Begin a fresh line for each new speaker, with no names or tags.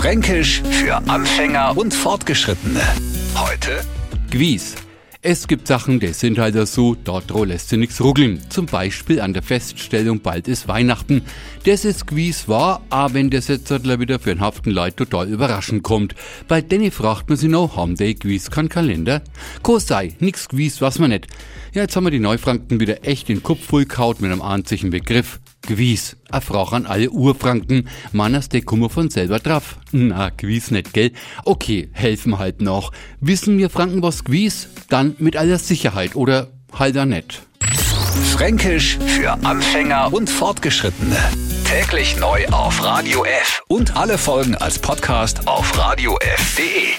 Fränkisch für Anfänger und Fortgeschrittene. Heute
Gwies. Es gibt Sachen, die sind halt so, dort lässt sich nichts ruckeln. Zum Beispiel an der Feststellung, bald ist Weihnachten. Das ist Gwies wahr, aber wenn jetzt halt wieder für einen Haften Leute total überraschend kommt. Bei denen fragt man sich noch, haben die Gwies keinen Kalender? Kosei, nix Gwies, was man nicht. Ja, jetzt haben wir die Neufranken wieder echt den Kopf voll kaut mit einem einzigen Begriff. Gewiss, a an alle Urfranken, Manners, der kummer von selber drauf. Na, gewiss nicht, gell? Okay, helfen halt noch. Wissen wir Franken was gewiss? Dann mit aller Sicherheit oder halt da nicht.
Fränkisch für Anfänger und Fortgeschrittene. Täglich neu auf Radio F und alle Folgen als Podcast auf radiof.de.